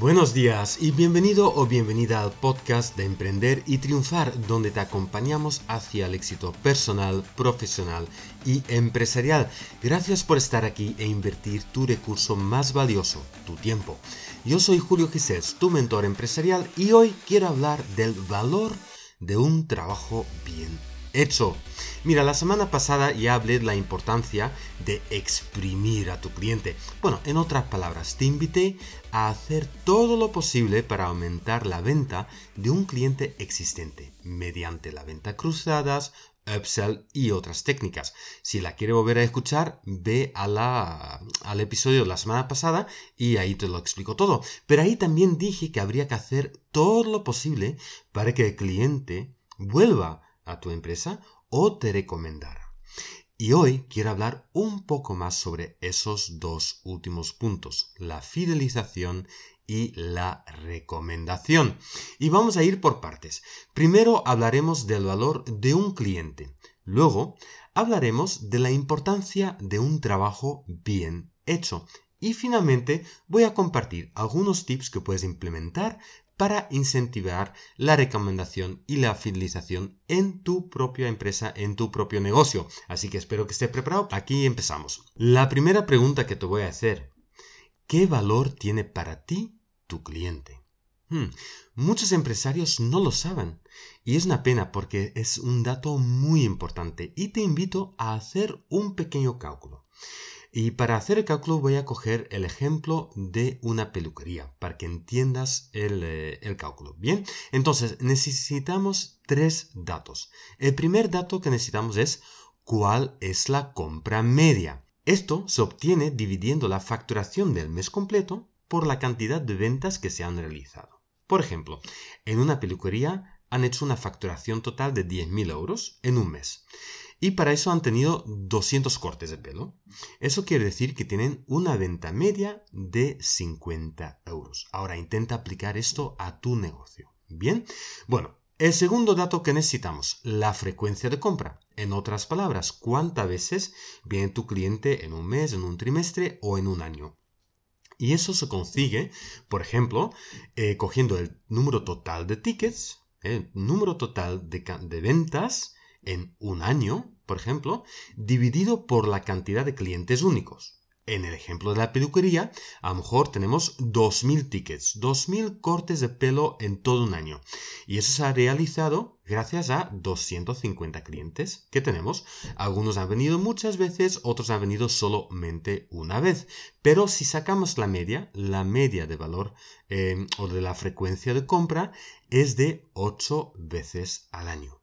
Buenos días y bienvenido o bienvenida al podcast de Emprender y Triunfar, donde te acompañamos hacia el éxito personal, profesional y empresarial. Gracias por estar aquí e invertir tu recurso más valioso, tu tiempo. Yo soy Julio Gisés, tu mentor empresarial, y hoy quiero hablar del valor de un trabajo bien hecho. Mira, la semana pasada ya hablé de la importancia de exprimir a tu cliente. Bueno, en otras palabras, te invité a hacer todo lo posible para aumentar la venta de un cliente existente mediante la venta cruzadas, upsell y otras técnicas. Si la quieres volver a escuchar, ve al episodio de la semana pasada y ahí te lo explico todo. Pero ahí también dije que habría que hacer todo lo posible para que el cliente vuelva a tu empresa o te recomendara. Y hoy quiero hablar un poco más sobre esos dos últimos puntos, la fidelización y la recomendación. Y vamos a ir por partes. Primero hablaremos del valor de un cliente. Luego hablaremos de la importancia de un trabajo bien hecho. Y finalmente voy a compartir algunos tips que puedes implementar para incentivar la recomendación y la fidelización en tu propia empresa, en tu propio negocio. Así que espero que estés preparado. Aquí empezamos. La primera pregunta que te voy a hacer, ¿qué valor tiene para ti tu cliente? Hmm, muchos empresarios no lo saben y es una pena porque es un dato muy importante y te invito a hacer un pequeño cálculo. Y para hacer el cálculo voy a coger el ejemplo de una peluquería para que entiendas el, eh, el, cálculo. Bien, entonces necesitamos tres datos. El primer dato que necesitamos es cuál es la compra media. Esto se obtiene dividiendo la facturación del mes completo por la cantidad de ventas que se han realizado. Por ejemplo, en una peluquería han hecho una facturación total de 10.000 euros en un mes. Y para eso han tenido 200 cortes de pelo. Eso quiere decir que tienen una venta media de 50 euros. Ahora intenta aplicar esto a tu negocio. Bien, bueno, el segundo dato que necesitamos, la frecuencia de compra. En otras palabras, cuántas veces viene tu cliente en un mes, en un trimestre o en un año. Y eso se consigue, por ejemplo, eh, cogiendo el número total de tickets, el número total de ventas en un año, por ejemplo, dividido por la cantidad de clientes únicos. En el ejemplo de la peluquería, a lo mejor tenemos 2.000 tickets, 2.000 cortes de pelo en todo un año. Y eso se ha realizado gracias a 250 clientes que tenemos. Algunos han venido muchas veces, otros han venido solamente una vez. Pero si sacamos la media, la media de valor eh, o de la frecuencia de compra es de 8 veces al año.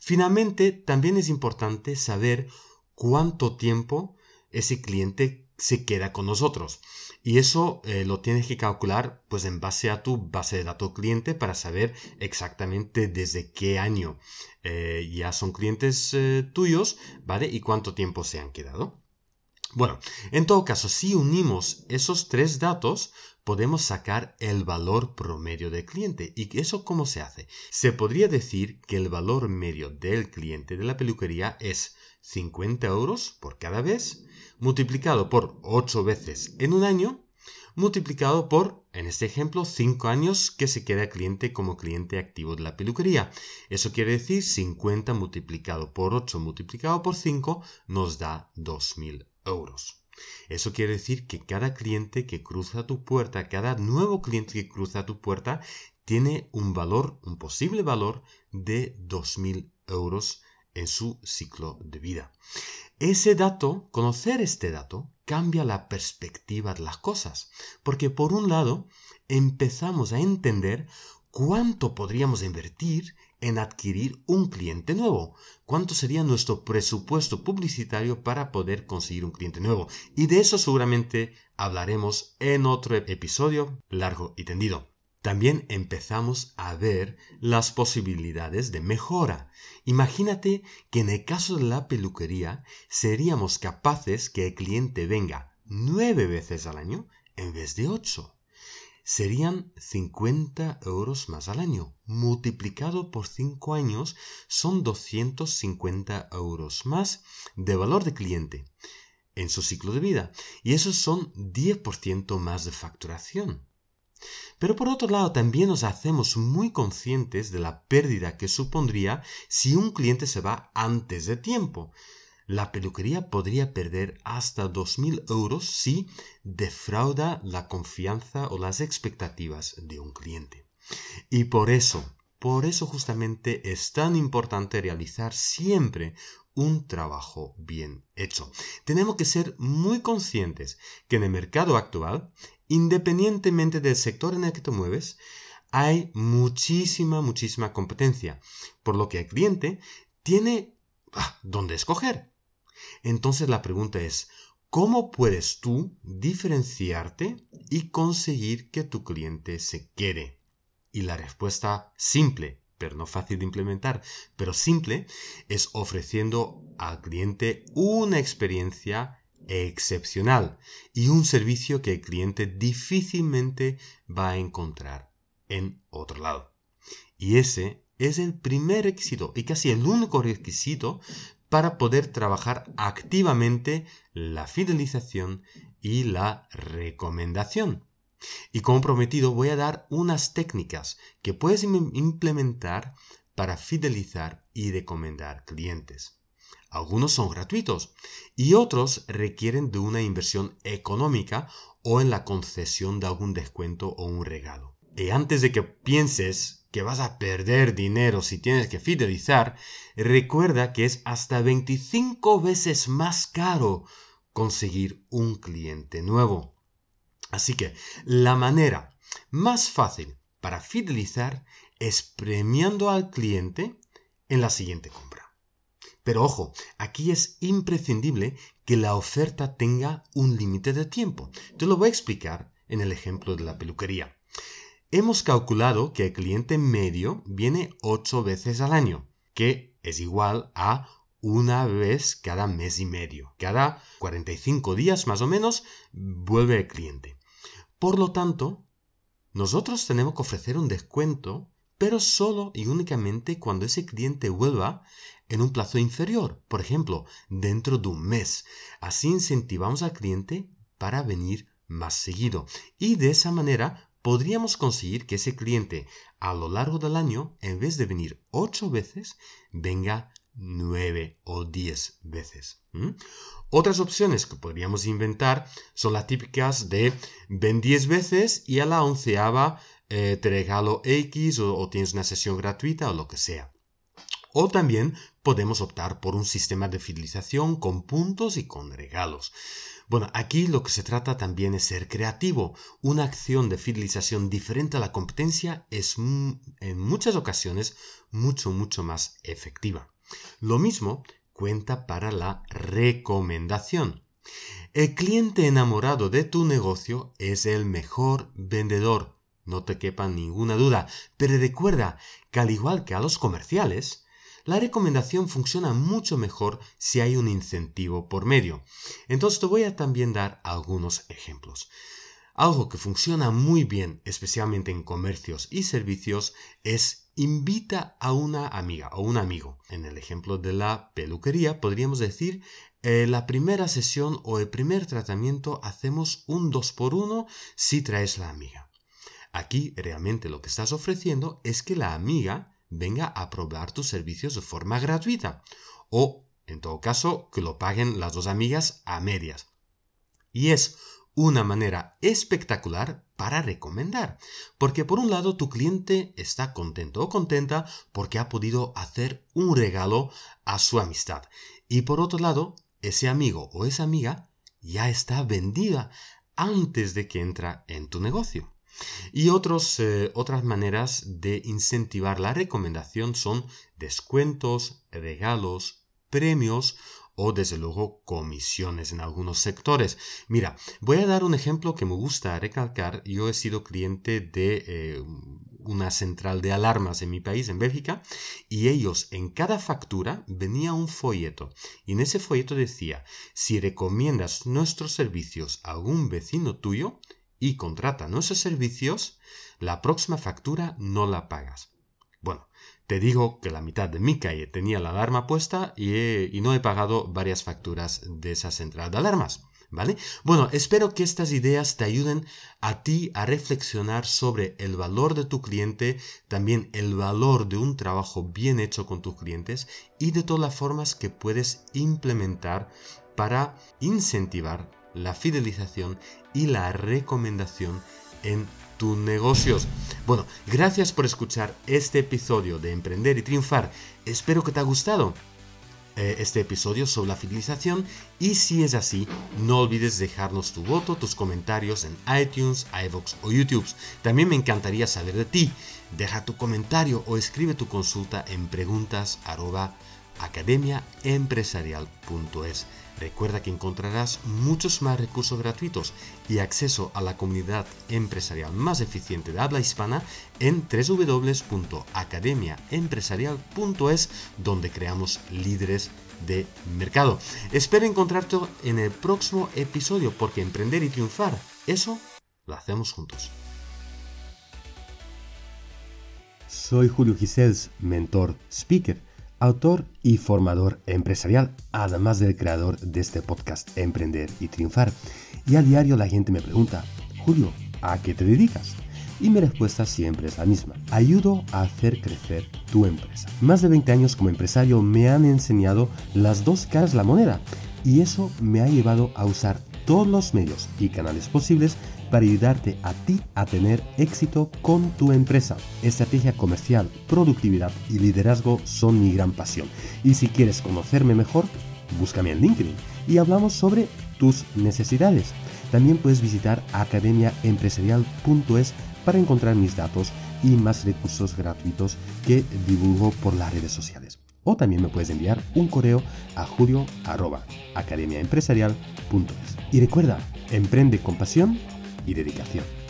Finalmente, también es importante saber cuánto tiempo ese cliente se queda con nosotros. Y eso eh, lo tienes que calcular pues en base a tu base de datos cliente para saber exactamente desde qué año eh, ya son clientes eh, tuyos, ¿vale? Y cuánto tiempo se han quedado. Bueno, en todo caso, si unimos esos tres datos, podemos sacar el valor promedio del cliente. ¿Y eso cómo se hace? Se podría decir que el valor medio del cliente de la peluquería es 50 euros por cada vez, multiplicado por 8 veces en un año, multiplicado por, en este ejemplo, 5 años que se queda cliente como cliente activo de la peluquería. Eso quiere decir 50 multiplicado por 8 multiplicado por 5 nos da 2.000 euros. Eso quiere decir que cada cliente que cruza tu puerta, cada nuevo cliente que cruza tu puerta, tiene un valor, un posible valor de 2.000 euros en su ciclo de vida. Ese dato, conocer este dato, cambia la perspectiva de las cosas, porque por un lado empezamos a entender cuánto podríamos invertir en adquirir un cliente nuevo. ¿Cuánto sería nuestro presupuesto publicitario para poder conseguir un cliente nuevo? Y de eso seguramente hablaremos en otro episodio largo y tendido. También empezamos a ver las posibilidades de mejora. Imagínate que en el caso de la peluquería seríamos capaces que el cliente venga nueve veces al año en vez de ocho serían 50 euros más al año. Multiplicado por 5 años son 250 euros más de valor de cliente en su ciclo de vida. Y esos son 10% más de facturación. Pero por otro lado, también nos hacemos muy conscientes de la pérdida que supondría si un cliente se va antes de tiempo. La peluquería podría perder hasta 2.000 euros si defrauda la confianza o las expectativas de un cliente. Y por eso, por eso justamente es tan importante realizar siempre un trabajo bien hecho. Tenemos que ser muy conscientes que en el mercado actual independientemente del sector en el que te mueves, hay muchísima, muchísima competencia, por lo que el cliente tiene ah, dónde escoger. Entonces la pregunta es, ¿cómo puedes tú diferenciarte y conseguir que tu cliente se quede? Y la respuesta simple, pero no fácil de implementar, pero simple, es ofreciendo al cliente una experiencia excepcional y un servicio que el cliente difícilmente va a encontrar en otro lado. Y ese es el primer requisito y casi el único requisito para poder trabajar activamente la fidelización y la recomendación. Y como prometido voy a dar unas técnicas que puedes implementar para fidelizar y recomendar clientes. Algunos son gratuitos y otros requieren de una inversión económica o en la concesión de algún descuento o un regalo. Y antes de que pienses que vas a perder dinero si tienes que fidelizar, recuerda que es hasta 25 veces más caro conseguir un cliente nuevo. Así que la manera más fácil para fidelizar es premiando al cliente en la siguiente compra. Pero ojo, aquí es imprescindible que la oferta tenga un límite de tiempo. Te lo voy a explicar en el ejemplo de la peluquería. Hemos calculado que el cliente medio viene 8 veces al año, que es igual a una vez cada mes y medio. Cada 45 días más o menos vuelve el cliente. Por lo tanto, nosotros tenemos que ofrecer un descuento, pero solo y únicamente cuando ese cliente vuelva en un plazo inferior, por ejemplo, dentro de un mes. Así incentivamos al cliente para venir más seguido y de esa manera podríamos conseguir que ese cliente a lo largo del año, en vez de venir ocho veces, venga nueve o diez veces. Otras opciones que podríamos inventar son las típicas de ven diez veces y a la onceava eh, te regalo X o, o tienes una sesión gratuita o lo que sea. O también podemos optar por un sistema de fidelización con puntos y con regalos. Bueno, aquí lo que se trata también es ser creativo. Una acción de fidelización diferente a la competencia es en muchas ocasiones mucho, mucho más efectiva. Lo mismo cuenta para la recomendación. El cliente enamorado de tu negocio es el mejor vendedor, no te quepa ninguna duda, pero recuerda que al igual que a los comerciales, la recomendación funciona mucho mejor si hay un incentivo por medio. Entonces te voy a también dar algunos ejemplos. Algo que funciona muy bien, especialmente en comercios y servicios, es invita a una amiga o un amigo. En el ejemplo de la peluquería podríamos decir eh, la primera sesión o el primer tratamiento hacemos un 2 por 1 si traes la amiga. Aquí realmente lo que estás ofreciendo es que la amiga venga a probar tus servicios de forma gratuita o, en todo caso, que lo paguen las dos amigas a medias. Y es una manera espectacular para recomendar, porque por un lado tu cliente está contento o contenta porque ha podido hacer un regalo a su amistad y por otro lado ese amigo o esa amiga ya está vendida antes de que entra en tu negocio. Y eh, otras maneras de incentivar la recomendación son descuentos, regalos, premios o desde luego comisiones en algunos sectores. Mira, voy a dar un ejemplo que me gusta recalcar. Yo he sido cliente de eh, una central de alarmas en mi país, en Bélgica, y ellos en cada factura venía un folleto. Y en ese folleto decía, si recomiendas nuestros servicios a algún vecino tuyo, y contrata nuestros servicios, la próxima factura no la pagas. Bueno, te digo que la mitad de mi calle tenía la alarma puesta y, y no he pagado varias facturas de esa central de alarmas. ¿Vale? Bueno, espero que estas ideas te ayuden a ti a reflexionar sobre el valor de tu cliente, también el valor de un trabajo bien hecho con tus clientes y de todas las formas que puedes implementar para incentivar la fidelización y la recomendación en tus negocios. Bueno, gracias por escuchar este episodio de Emprender y Triunfar. Espero que te haya gustado. Eh, este episodio sobre la fidelización y si es así, no olvides dejarnos tu voto, tus comentarios en iTunes, iVoox o YouTube. También me encantaría saber de ti. Deja tu comentario o escribe tu consulta en preguntas academiaempresarial.es. Recuerda que encontrarás muchos más recursos gratuitos y acceso a la comunidad empresarial más eficiente de habla hispana en www.academiaempresarial.es donde creamos líderes de mercado. Espero encontrarte en el próximo episodio porque emprender y triunfar, eso lo hacemos juntos. Soy Julio Gisels, mentor, speaker autor y formador empresarial, además del creador de este podcast Emprender y Triunfar. Y a diario la gente me pregunta, Julio, ¿a qué te dedicas? Y mi respuesta siempre es la misma. Ayudo a hacer crecer tu empresa. Más de 20 años como empresario me han enseñado las dos caras de la moneda y eso me ha llevado a usar todos los medios y canales posibles para ayudarte a ti a tener éxito con tu empresa. Estrategia comercial, productividad y liderazgo son mi gran pasión. Y si quieres conocerme mejor, búscame en LinkedIn y hablamos sobre tus necesidades. También puedes visitar academiaempresarial.es para encontrar mis datos y más recursos gratuitos que divulgo por las redes sociales. O también me puedes enviar un correo a julio.academiaempresarial.es. Y recuerda, emprende con pasión y dedicación.